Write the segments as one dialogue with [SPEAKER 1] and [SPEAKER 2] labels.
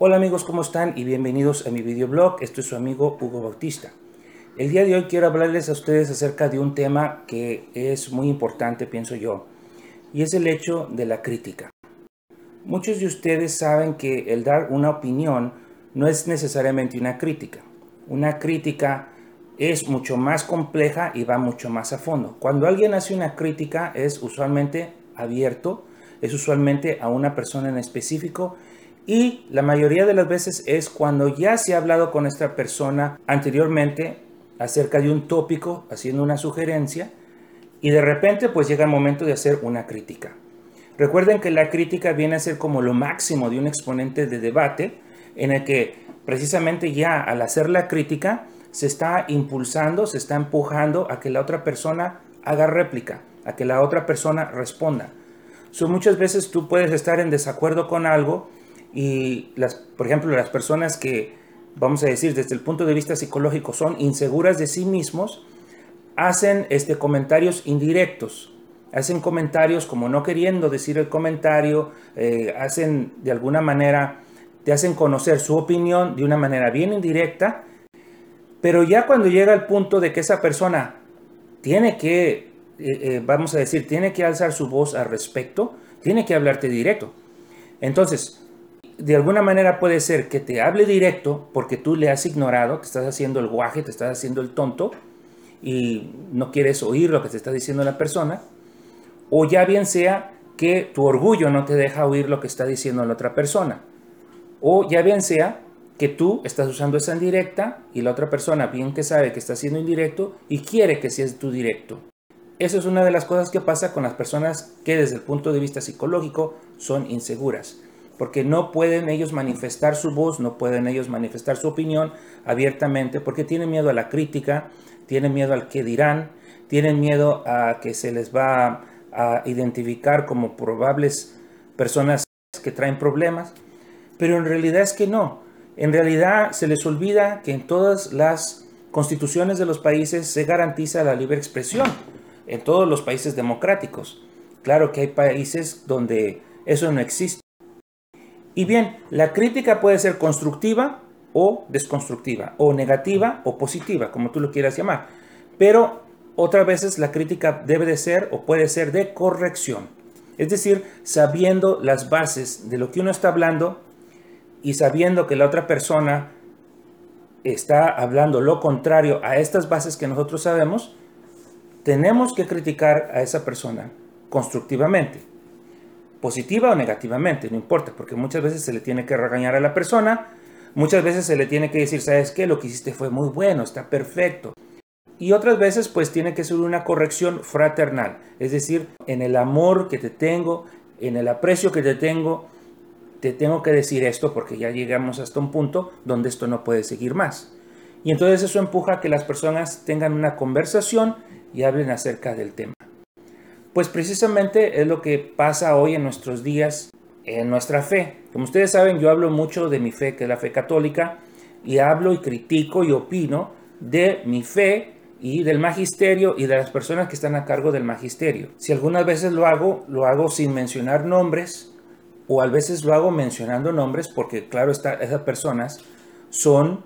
[SPEAKER 1] Hola amigos, ¿cómo están? Y bienvenidos a mi videoblog. Esto es su amigo Hugo Bautista. El día de hoy quiero hablarles a ustedes acerca de un tema que es muy importante, pienso yo, y es el hecho de la crítica. Muchos de ustedes saben que el dar una opinión no es necesariamente una crítica. Una crítica es mucho más compleja y va mucho más a fondo. Cuando alguien hace una crítica es usualmente abierto, es usualmente a una persona en específico y la mayoría de las veces es cuando ya se ha hablado con esta persona anteriormente acerca de un tópico, haciendo una sugerencia, y de repente pues llega el momento de hacer una crítica. Recuerden que la crítica viene a ser como lo máximo de un exponente de debate en el que precisamente ya al hacer la crítica se está impulsando, se está empujando a que la otra persona haga réplica, a que la otra persona responda. So, muchas veces tú puedes estar en desacuerdo con algo y, las, por ejemplo, las personas que, vamos a decir, desde el punto de vista psicológico son inseguras de sí mismos, hacen este, comentarios indirectos, hacen comentarios como no queriendo decir el comentario, eh, hacen de alguna manera, te hacen conocer su opinión de una manera bien indirecta, pero ya cuando llega el punto de que esa persona tiene que, eh, eh, vamos a decir, tiene que alzar su voz al respecto, tiene que hablarte directo. Entonces, de alguna manera puede ser que te hable directo porque tú le has ignorado, que estás haciendo el guaje, te estás haciendo el tonto y no quieres oír lo que te está diciendo la persona. O ya bien sea que tu orgullo no te deja oír lo que está diciendo la otra persona. O ya bien sea que tú estás usando esa indirecta y la otra persona bien que sabe que está siendo indirecto y quiere que seas tu directo. Eso es una de las cosas que pasa con las personas que desde el punto de vista psicológico son inseguras porque no pueden ellos manifestar su voz, no pueden ellos manifestar su opinión abiertamente, porque tienen miedo a la crítica, tienen miedo al que dirán, tienen miedo a que se les va a identificar como probables personas que traen problemas, pero en realidad es que no. En realidad se les olvida que en todas las constituciones de los países se garantiza la libre expresión, en todos los países democráticos. Claro que hay países donde eso no existe. Y bien, la crítica puede ser constructiva o desconstructiva, o negativa o positiva, como tú lo quieras llamar. Pero otras veces la crítica debe de ser o puede ser de corrección. Es decir, sabiendo las bases de lo que uno está hablando y sabiendo que la otra persona está hablando lo contrario a estas bases que nosotros sabemos, tenemos que criticar a esa persona constructivamente positiva o negativamente, no importa, porque muchas veces se le tiene que regañar a la persona, muchas veces se le tiene que decir, ¿sabes qué? Lo que hiciste fue muy bueno, está perfecto. Y otras veces pues tiene que ser una corrección fraternal, es decir, en el amor que te tengo, en el aprecio que te tengo, te tengo que decir esto porque ya llegamos hasta un punto donde esto no puede seguir más. Y entonces eso empuja a que las personas tengan una conversación y hablen acerca del tema. Pues precisamente es lo que pasa hoy en nuestros días en nuestra fe. Como ustedes saben, yo hablo mucho de mi fe, que es la fe católica, y hablo y critico y opino de mi fe y del magisterio y de las personas que están a cargo del magisterio. Si algunas veces lo hago, lo hago sin mencionar nombres o a veces lo hago mencionando nombres porque claro, está, esas personas son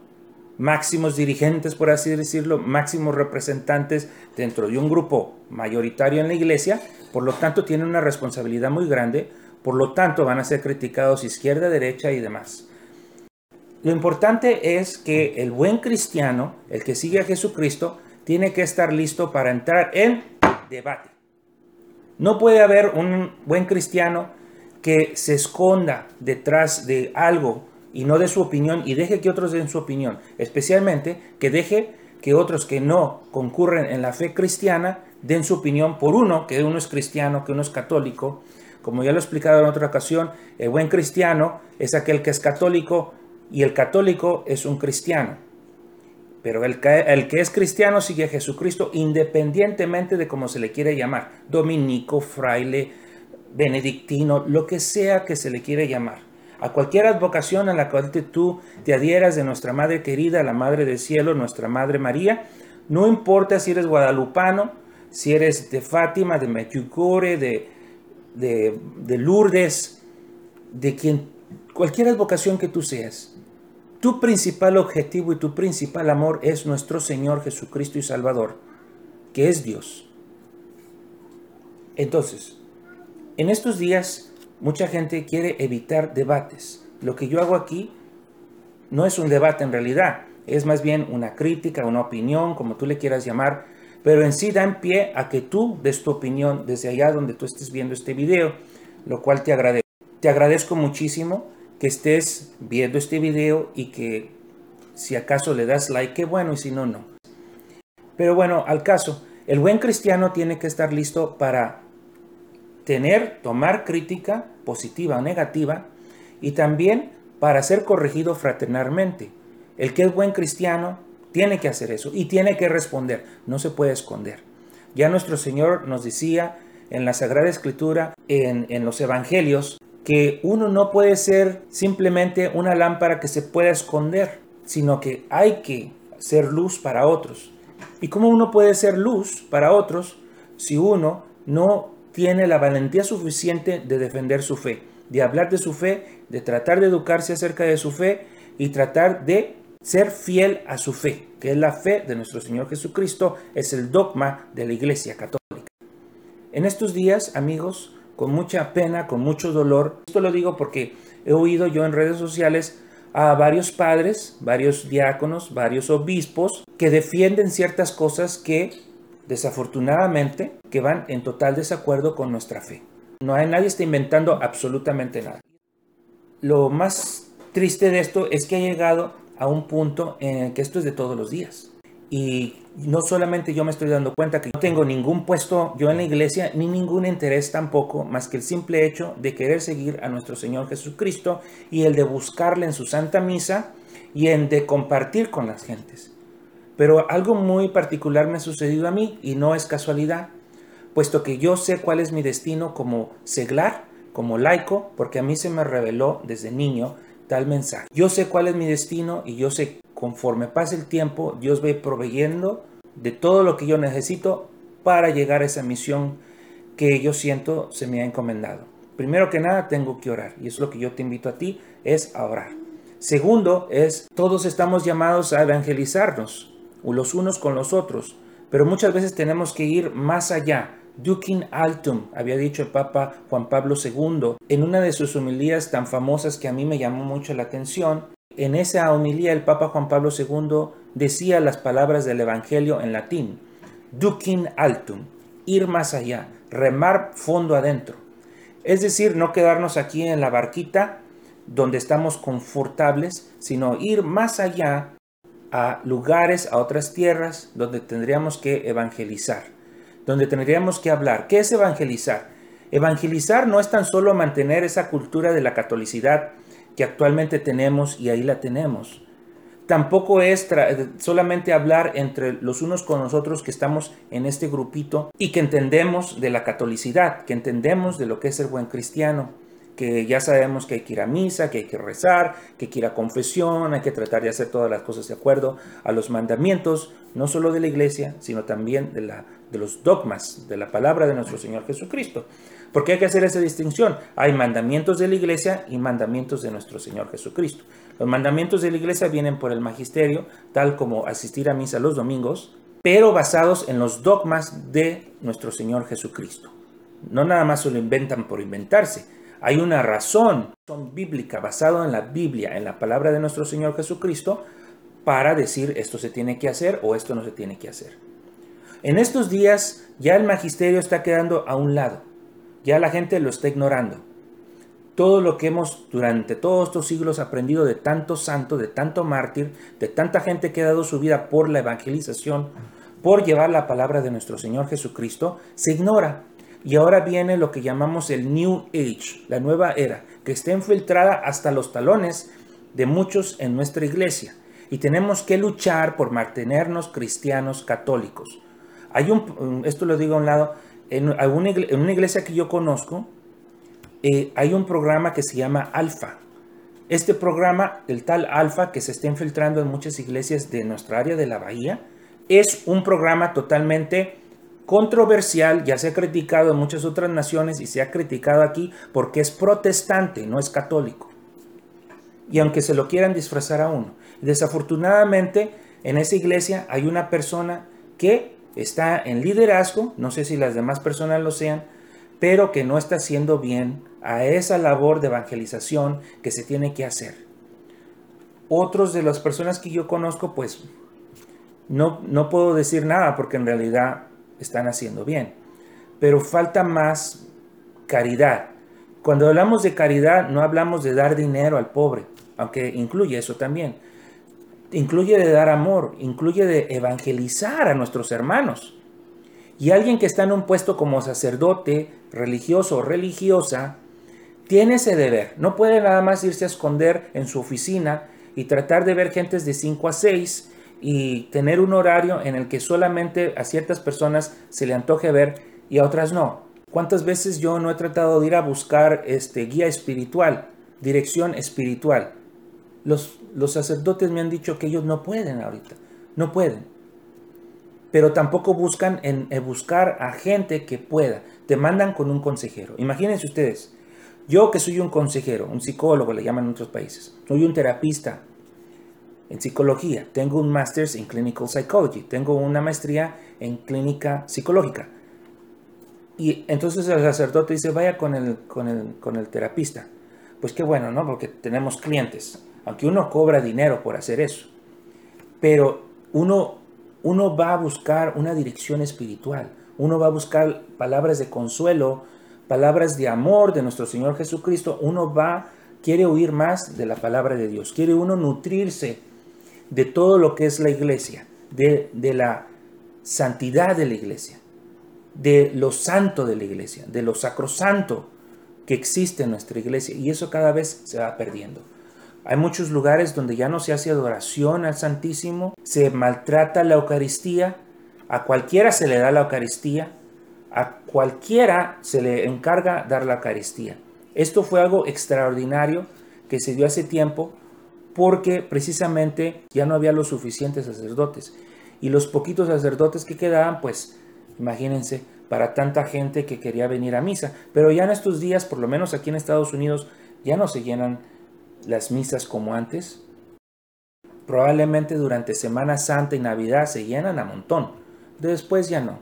[SPEAKER 1] máximos dirigentes, por así decirlo, máximos representantes dentro de un grupo mayoritario en la iglesia, por lo tanto tienen una responsabilidad muy grande, por lo tanto van a ser criticados izquierda, derecha y demás. Lo importante es que el buen cristiano, el que sigue a Jesucristo, tiene que estar listo para entrar en debate. No puede haber un buen cristiano que se esconda detrás de algo y no de su opinión y deje que otros den su opinión. Especialmente que deje que otros que no concurren en la fe cristiana den su opinión por uno, que uno es cristiano, que uno es católico. Como ya lo he explicado en otra ocasión, el buen cristiano es aquel que es católico y el católico es un cristiano. Pero el que, el que es cristiano sigue a Jesucristo independientemente de cómo se le quiere llamar. Dominico, fraile, benedictino, lo que sea que se le quiere llamar a cualquier advocación a la cual tú te adhieras de nuestra Madre querida, la Madre del Cielo, nuestra Madre María, no importa si eres guadalupano, si eres de Fátima, de Medjugorje, de, de, Lourdes, de quien, cualquier advocación que tú seas, tu principal objetivo y tu principal amor es nuestro Señor Jesucristo y Salvador, que es Dios. Entonces, en estos días mucha gente quiere evitar debates. Lo que yo hago aquí no es un debate en realidad, es más bien una crítica, una opinión, como tú le quieras llamar, pero en sí da en pie a que tú des tu opinión desde allá donde tú estés viendo este video, lo cual te agradezco. Te agradezco muchísimo que estés viendo este video y que si acaso le das like, qué bueno, y si no, no. Pero bueno, al caso, el buen cristiano tiene que estar listo para tener, tomar crítica positiva o negativa y también para ser corregido fraternalmente. El que es buen cristiano tiene que hacer eso y tiene que responder, no se puede esconder. Ya nuestro Señor nos decía en la Sagrada Escritura, en, en los Evangelios, que uno no puede ser simplemente una lámpara que se pueda esconder, sino que hay que ser luz para otros. ¿Y cómo uno puede ser luz para otros si uno no tiene la valentía suficiente de defender su fe, de hablar de su fe, de tratar de educarse acerca de su fe y tratar de ser fiel a su fe, que es la fe de nuestro Señor Jesucristo, es el dogma de la Iglesia Católica. En estos días, amigos, con mucha pena, con mucho dolor, esto lo digo porque he oído yo en redes sociales a varios padres, varios diáconos, varios obispos que defienden ciertas cosas que desafortunadamente que van en total desacuerdo con nuestra fe. No hay nadie está inventando absolutamente nada. Lo más triste de esto es que ha llegado a un punto en que esto es de todos los días. Y no solamente yo me estoy dando cuenta que no tengo ningún puesto yo en la iglesia, ni ningún interés tampoco, más que el simple hecho de querer seguir a nuestro Señor Jesucristo y el de buscarle en su santa misa y en de compartir con las gentes. Pero algo muy particular me ha sucedido a mí y no es casualidad, puesto que yo sé cuál es mi destino como seglar, como laico, porque a mí se me reveló desde niño tal mensaje. Yo sé cuál es mi destino y yo sé conforme pase el tiempo, Dios va proveyendo de todo lo que yo necesito para llegar a esa misión que yo siento se me ha encomendado. Primero que nada, tengo que orar y es lo que yo te invito a ti, es a orar. Segundo es, todos estamos llamados a evangelizarnos, los unos con los otros, pero muchas veces tenemos que ir más allá Dukin altum, había dicho el Papa Juan Pablo II, en una de sus homilías tan famosas que a mí me llamó mucho la atención. En esa homilía el Papa Juan Pablo II decía las palabras del Evangelio en latín. Dukin altum, ir más allá, remar fondo adentro. Es decir, no quedarnos aquí en la barquita donde estamos confortables, sino ir más allá a lugares, a otras tierras donde tendríamos que evangelizar donde tendríamos que hablar. ¿Qué es evangelizar? Evangelizar no es tan solo mantener esa cultura de la catolicidad que actualmente tenemos y ahí la tenemos. Tampoco es solamente hablar entre los unos con los otros que estamos en este grupito y que entendemos de la catolicidad, que entendemos de lo que es el buen cristiano, que ya sabemos que hay que ir a misa, que hay que rezar, que hay que ir a confesión, hay que tratar de hacer todas las cosas de acuerdo a los mandamientos, no solo de la iglesia, sino también de la de los dogmas de la palabra de nuestro Señor Jesucristo. Porque hay que hacer esa distinción. Hay mandamientos de la iglesia y mandamientos de nuestro Señor Jesucristo. Los mandamientos de la iglesia vienen por el magisterio, tal como asistir a misa los domingos, pero basados en los dogmas de nuestro Señor Jesucristo. No nada más se lo inventan por inventarse. Hay una razón bíblica basada en la Biblia, en la palabra de nuestro Señor Jesucristo, para decir esto se tiene que hacer o esto no se tiene que hacer. En estos días ya el magisterio está quedando a un lado, ya la gente lo está ignorando. Todo lo que hemos durante todos estos siglos aprendido de tanto santo, de tanto mártir, de tanta gente que ha dado su vida por la evangelización, por llevar la palabra de nuestro Señor Jesucristo, se ignora. Y ahora viene lo que llamamos el New Age, la nueva era, que está infiltrada hasta los talones de muchos en nuestra iglesia. Y tenemos que luchar por mantenernos cristianos católicos. Hay un, esto lo digo a un lado, en, una iglesia que yo conozco, eh, hay un programa que se llama Alfa. Este programa, el tal Alfa, que se está infiltrando en muchas iglesias de nuestra área de la Bahía, es un programa totalmente controversial, ya se ha criticado en muchas otras naciones y se ha criticado aquí porque es protestante, no es católico. y aunque se lo quieran disfrazar a uno. Desafortunadamente, en esa iglesia hay una persona que está en liderazgo, no sé si las demás personas lo sean, pero que no está haciendo bien a esa labor de evangelización que se tiene que hacer. Otros de las personas que yo conozco, pues no, no puedo decir nada porque en realidad están haciendo bien, pero falta más caridad. Cuando hablamos de caridad no hablamos de dar dinero al pobre, aunque incluye eso también. Incluye de dar amor, incluye de evangelizar a nuestros hermanos. Y alguien que está en un puesto como sacerdote, religioso o religiosa, tiene ese deber. No puede nada más irse a esconder en su oficina y tratar de ver gentes de 5 a 6 y tener un horario en el que solamente a ciertas personas se le antoje ver y a otras no. ¿Cuántas veces yo no he tratado de ir a buscar este guía espiritual, dirección espiritual? Los, los sacerdotes me han dicho que ellos no pueden ahorita, no pueden. Pero tampoco buscan en, buscar a gente que pueda. Te mandan con un consejero. Imagínense ustedes, yo que soy un consejero, un psicólogo le llaman en otros países, soy un terapista, en psicología, tengo un Master's en Clinical Psychology, tengo una maestría en clínica psicológica. Y entonces el sacerdote dice, vaya con el, con el, con el terapista. Pues qué bueno, ¿no? Porque tenemos clientes, aunque uno cobra dinero por hacer eso. Pero uno, uno va a buscar una dirección espiritual, uno va a buscar palabras de consuelo, palabras de amor de nuestro Señor Jesucristo, uno va, quiere oír más de la palabra de Dios, quiere uno nutrirse de todo lo que es la iglesia, de, la santidad de la iglesia, de lo santo de la iglesia, de lo sacrosanto que existe en nuestra iglesia. Y eso cada vez se va perdiendo. Hay muchos lugares donde ya no se hace adoración al Santísimo, se maltrata la Eucaristía, a cualquiera se le da la Eucaristía, a cualquiera se le encarga dar la Eucaristía. Esto fue algo extraordinario que se dio hace tiempo porque precisamente ya no había los suficientes sacerdotes. Y los poquitos sacerdotes que quedaban, pues imagínense, para tanta gente que quería venir a misa. Pero ya en estos días, por lo menos aquí en Estados Unidos, ya no se llenan las misas como antes. Probablemente durante Semana Santa y Navidad se llenan a montón. Después ya no.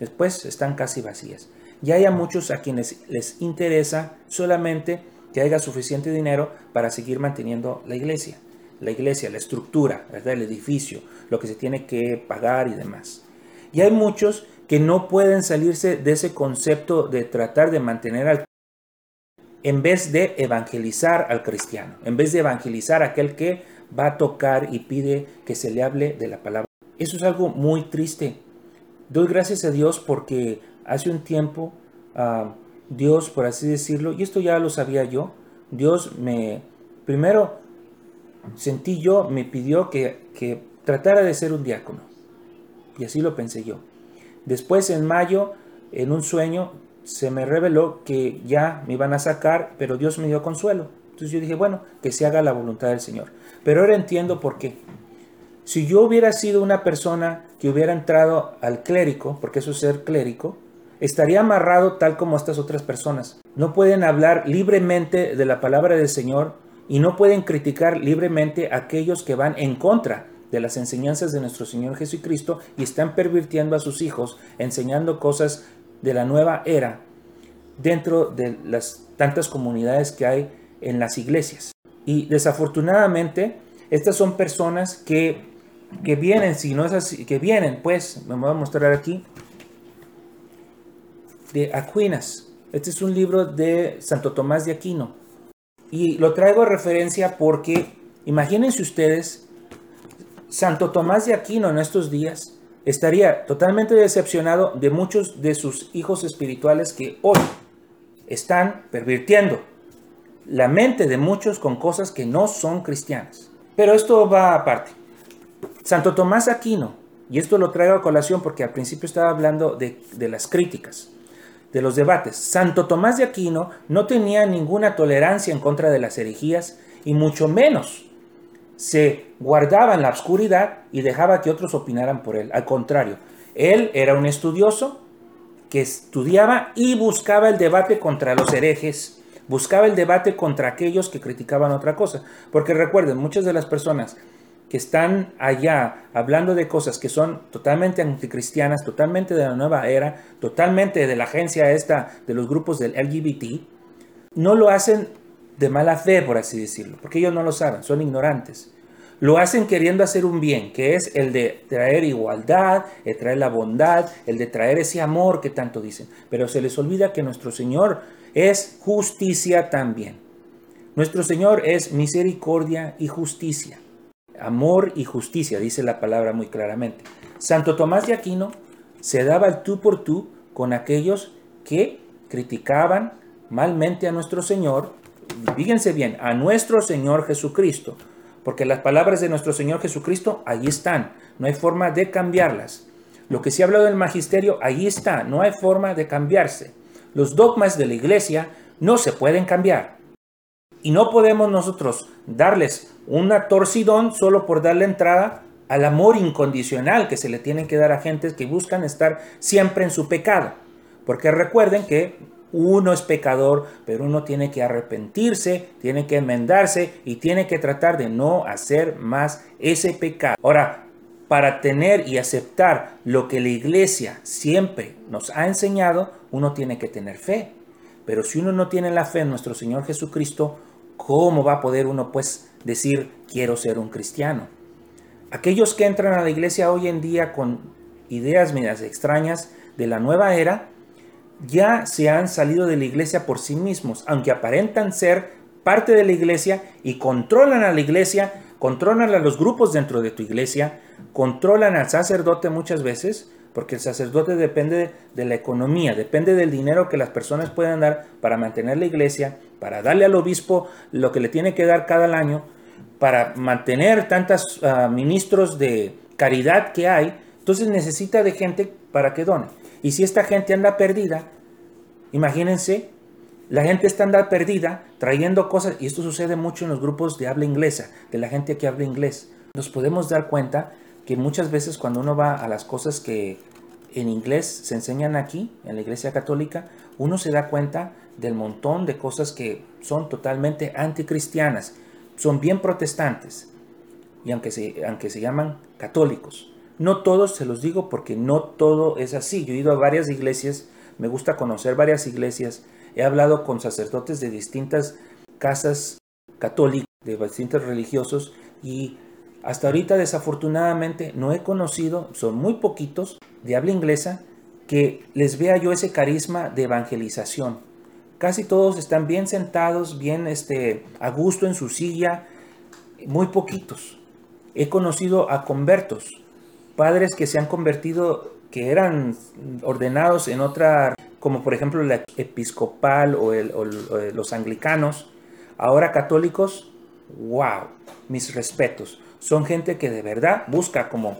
[SPEAKER 1] Después están casi vacías. Ya hay a muchos a quienes les interesa solamente que haya suficiente dinero para seguir manteniendo la iglesia. La iglesia, la estructura, el edificio, lo que se tiene que pagar y demás. Y hay muchos que no pueden salirse de ese concepto de tratar de mantener al en vez de evangelizar al cristiano, en vez de evangelizar a aquel que va a tocar y pide que se le hable de la palabra. Eso es algo muy triste. Doy gracias a Dios porque hace un tiempo ah, Dios, por así decirlo, y esto ya lo sabía yo, Dios me, primero sentí yo, me pidió que, que tratara de ser un diácono. Y así lo pensé yo. Después, en mayo, en un sueño, se me reveló que ya me iban a sacar, pero Dios me dio consuelo. Entonces yo dije, bueno, que se haga la voluntad del Señor. Pero ahora entiendo por qué. Si yo hubiera sido una persona que hubiera entrado al clérico, porque eso es ser clérico, estaría amarrado tal como estas otras personas. No pueden hablar libremente de la palabra del Señor y no pueden criticar libremente a aquellos que van en contra de las enseñanzas de nuestro Señor Jesucristo y están pervirtiendo a sus hijos, enseñando cosas de la nueva era dentro de las tantas comunidades que hay en las iglesias. Y desafortunadamente, estas son personas que, que vienen, si no es así, que vienen, pues, me voy a mostrar aquí, de Aquinas. Este es un libro de Santo Tomás de Aquino. Y lo traigo a referencia porque, imagínense ustedes, Santo Tomás de Aquino en estos días estaría totalmente decepcionado de muchos de sus hijos espirituales que hoy están pervirtiendo la mente de muchos con cosas que no son cristianas. Pero esto va aparte. Santo Tomás Aquino, y esto lo traigo a colación porque al principio estaba hablando de, de las críticas de los debates. Santo Tomás de Aquino no tenía ninguna tolerancia en contra de las herejías y mucho menos se guardaba en la oscuridad y dejaba que otros opinaran por él. Al contrario, él era un estudioso que estudiaba y buscaba el debate contra los herejes, buscaba el debate contra aquellos que criticaban otra cosa. Porque recuerden, muchas de las personas que están allá hablando de cosas que son totalmente anticristianas, totalmente de la nueva era, totalmente de la agencia esta de los grupos del LGBT, no lo hacen de mala fe, por así decirlo, porque ellos no lo saben, son ignorantes. Lo hacen queriendo hacer un bien, que es el de traer igualdad, el traer la bondad, el de traer ese amor que tanto dicen. Pero se les olvida que nuestro Señor es justicia también. Nuestro Señor es misericordia y justicia. Amor y justicia, dice la palabra muy claramente. Santo Tomás de Aquino se daba el tú por tú con aquellos que criticaban malmente a nuestro Señor. Fíjense bien, a nuestro Señor Jesucristo porque las palabras de nuestro Señor Jesucristo ahí están, no hay forma de cambiarlas. Lo que se ha hablado del magisterio, ahí está, no hay forma de cambiarse. Los dogmas de la iglesia no se pueden cambiar. Y no podemos nosotros darles una torcidón solo por darle entrada al amor incondicional que se le tiene que dar a gentes que buscan estar siempre en su pecado. Porque recuerden que uno es pecador, pero uno tiene que arrepentirse, tiene que enmendarse y tiene que tratar de no hacer más ese pecado. Ahora, para tener y aceptar lo que la iglesia siempre nos ha enseñado, uno tiene que tener fe. Pero si uno no tiene la fe en nuestro Señor Jesucristo, ¿cómo va a poder uno pues decir quiero ser un cristiano? Aquellos que entran a la iglesia hoy en día con ideas medias extrañas de la nueva era, ya se han salido de la iglesia por sí mismos, aunque aparentan ser parte de la iglesia y controlan a la iglesia, controlan a los grupos dentro de tu iglesia, controlan al sacerdote muchas veces, porque el sacerdote depende de la economía, depende del dinero que las personas puedan dar para mantener la iglesia, para darle al obispo lo que le tiene que dar cada año, para mantener tantos ah, ministros de caridad que hay, entonces necesita de gente para que done. Y si esta gente anda perdida, imagínense, la gente está anda perdida trayendo cosas, y esto sucede mucho en los grupos de habla inglesa, de la gente que habla inglés. Nos podemos dar cuenta que muchas veces cuando uno va a las cosas que en inglés se enseñan aquí, en la iglesia católica, uno se da cuenta del montón de cosas que son totalmente anticristianas, son bien protestantes, y aunque se, aunque se llaman católicos. No todos se los digo porque no todo es así. Yo he ido a varias iglesias, me gusta conocer varias iglesias, he hablado con sacerdotes de distintas casas católicas, de distintos religiosos y hasta ahorita desafortunadamente no he conocido, son muy poquitos de habla inglesa, que les vea yo ese carisma de evangelización. Casi todos están bien sentados, bien este, a gusto en su silla, muy poquitos. He conocido a convertos, padres que se han convertido, que eran ordenados en otra, como por ejemplo la episcopal o, los anglicanos, ahora católicos, wow, mis respetos. Son gente que de verdad busca, como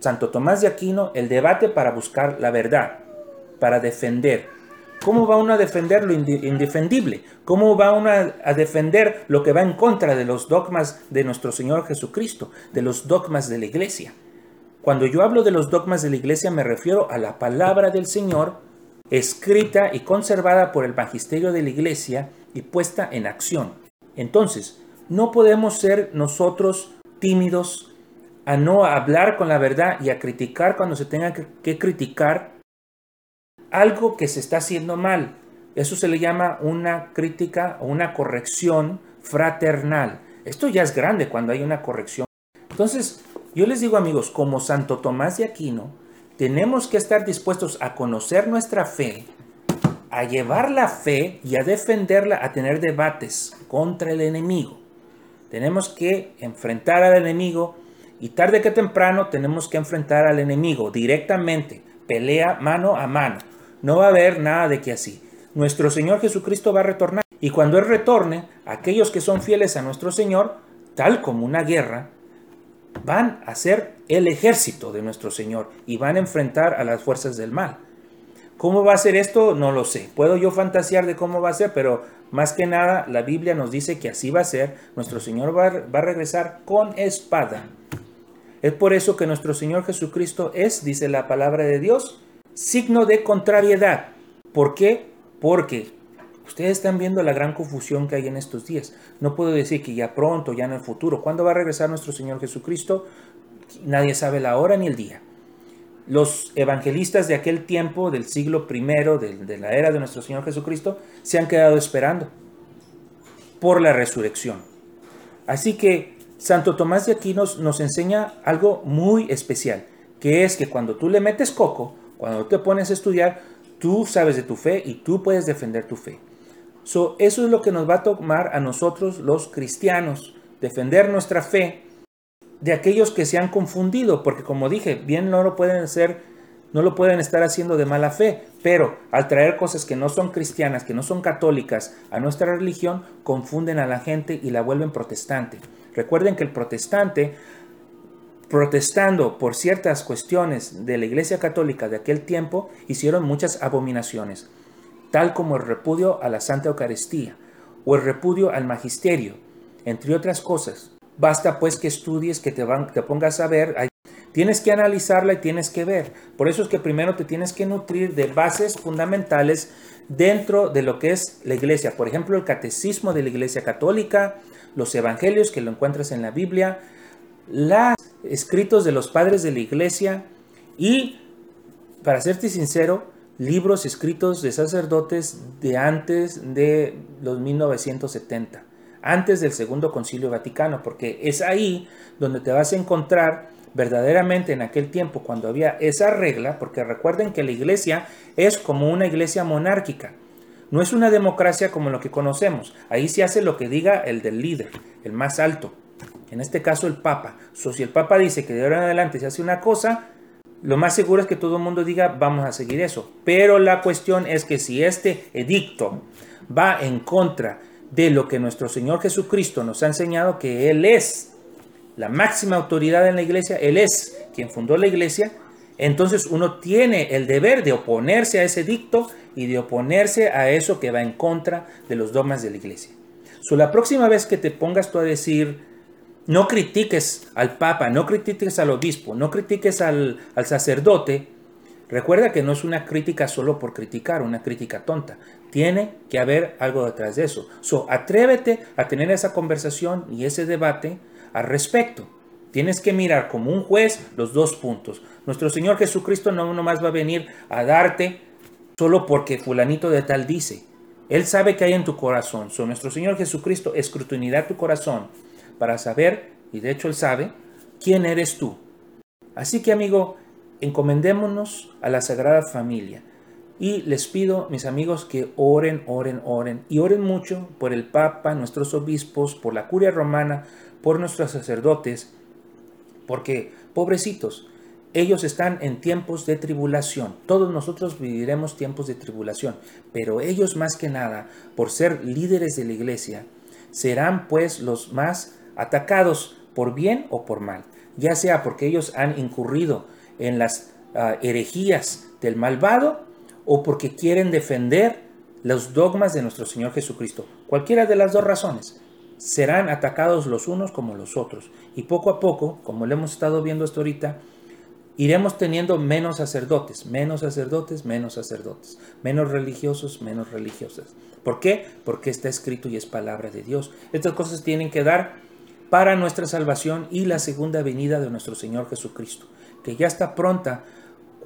[SPEAKER 1] Santo Tomás de Aquino, el debate para buscar la verdad, para defender. ¿Cómo va uno a defender lo indefendible? ¿Cómo va uno a defender lo que va en contra de los dogmas de nuestro Señor Jesucristo, de los dogmas de la iglesia? Cuando yo hablo de los dogmas de la iglesia me refiero a la palabra del Señor escrita y conservada por el magisterio de la iglesia y puesta en acción. Entonces, no podemos ser nosotros tímidos a no hablar con la verdad y a criticar cuando se tenga que criticar algo que se está haciendo mal. Eso se le llama una crítica o una corrección fraternal. Esto ya es grande cuando hay una corrección. Entonces, yo les digo amigos, como Santo Tomás de Aquino, tenemos que estar dispuestos a conocer nuestra fe, a llevar la fe y a defenderla, a tener debates contra el enemigo. Tenemos que enfrentar al enemigo y tarde que temprano tenemos que enfrentar al enemigo directamente, pelea mano a mano. No va a haber nada de que así. Nuestro Señor Jesucristo va a retornar y cuando Él retorne, aquellos que son fieles a nuestro Señor, tal como una guerra, van a ser el ejército de nuestro Señor y van a enfrentar a las fuerzas del mal. ¿Cómo va a ser esto? No lo sé. Puedo yo fantasear de cómo va a ser, pero más que nada la Biblia nos dice que así va a ser. Nuestro Señor va, va a regresar con espada. Es por eso que nuestro Señor Jesucristo es, dice la palabra de Dios, signo de contrariedad. ¿Por qué? Porque Ustedes están viendo la gran confusión que hay en estos días. No puedo decir que ya pronto, ya en el futuro. ¿Cuándo va a regresar nuestro Señor Jesucristo? Nadie sabe la hora ni el día. Los evangelistas de aquel tiempo, del siglo primero, de, de la era de nuestro Señor Jesucristo, se han quedado esperando por la resurrección. Así que Santo Tomás de Aquinos nos enseña algo muy especial, que es que cuando tú le metes coco, cuando te pones a estudiar, tú sabes de tu fe y tú puedes defender tu fe. eso es lo que nos va a tomar a nosotros los cristianos, defender nuestra fe de aquellos que se han confundido, porque como dije, bien no lo pueden hacer, no lo pueden estar haciendo de mala fe, pero al traer cosas que no son cristianas, que no son católicas a nuestra religión, confunden a la gente y la vuelven protestante. Recuerden que el protestante, protestando por ciertas cuestiones de la Iglesia Católica de aquel tiempo, hicieron muchas abominaciones, tal como el repudio a la Santa Eucaristía o el repudio al magisterio, entre otras cosas. Basta pues que estudies, que te, van, te pongas a ver. Tienes que analizarla y tienes que ver. Por eso es que primero te tienes que nutrir de bases fundamentales dentro de lo que es la iglesia. Por ejemplo, el catecismo de la iglesia católica, los evangelios que lo encuentras en la Biblia, los escritos de los padres de la iglesia y, para serte sincero, libros escritos de sacerdotes de antes de los 1970 antes del Segundo Concilio Vaticano, porque es ahí donde te vas a encontrar verdaderamente en aquel tiempo cuando había esa regla, porque recuerden que la iglesia es como una iglesia monárquica, no es una democracia como lo que conocemos, ahí se hace lo que diga el del líder, el más alto, en este caso el Papa. si el Papa dice que de ahora en adelante se hace una cosa, lo más seguro es que todo el mundo diga vamos a seguir eso, pero la cuestión es que si este edicto va en contra de lo que nuestro Señor Jesucristo nos ha enseñado, que Él es la máxima autoridad en la iglesia, Él es quien fundó la iglesia, entonces uno tiene el deber de oponerse a ese dicto y de oponerse a eso que va en contra de los dogmas de la iglesia. So, la próxima vez que te pongas tú a decir, no critiques al papa, no critiques al obispo, no critiques al, al sacerdote, Recuerda que no es una crítica solo por criticar, una crítica tonta. Tiene que haber algo detrás de eso. So, atrévete a tener esa conversación y ese debate al respecto. Tienes que mirar como un juez los dos puntos. Nuestro Señor Jesucristo no nomás va a venir a darte solo porque fulanito de tal dice. Él sabe que hay en tu corazón. So, nuestro Señor Jesucristo escrutinará tu corazón para saber, y de hecho Él sabe, quién eres tú. Así que amigo, encomendémonos a la Sagrada Familia. Y les pido, mis amigos, que oren, oren, oren. Y oren mucho por el Papa, nuestros obispos, por la curia romana, por nuestros sacerdotes. Porque, pobrecitos, ellos están en tiempos de tribulación. Todos nosotros viviremos tiempos de tribulación. Pero ellos más que nada, por ser líderes de la iglesia, serán pues los más atacados por bien o por mal. Ya sea porque ellos han incurrido en las ah, herejías del malvado o porque quieren defender los dogmas de nuestro Señor Jesucristo. Cualquiera de las dos razones. Serán atacados los unos como los otros. Y poco a poco, como lo hemos estado viendo hasta ahorita, iremos teniendo menos sacerdotes, menos sacerdotes, menos sacerdotes, menos religiosos, menos religiosas. ¿Por qué? Porque está escrito y es palabra de Dios. Estas cosas tienen que dar para nuestra salvación y la segunda venida de nuestro Señor Jesucristo que ya está pronta.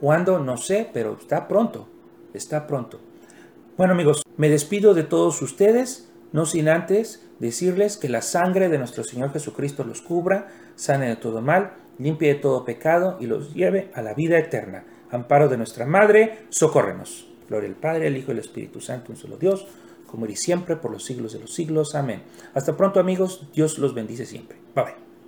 [SPEAKER 1] ¿Cuándo? No sé, pero está pronto. Está pronto. Bueno amigos, me despido de todos ustedes, no sin antes decirles que la sangre de nuestro Señor Jesucristo los cubra, sane de todo mal, limpie de todo pecado y los lleve a la vida eterna. Amparo de nuestra Madre, socórrenos. Gloria al Padre, al Hijo y al Espíritu Santo, un solo Dios, como y siempre por los siglos de los siglos. Amén. Hasta pronto amigos, Dios los bendice siempre. Bye bye.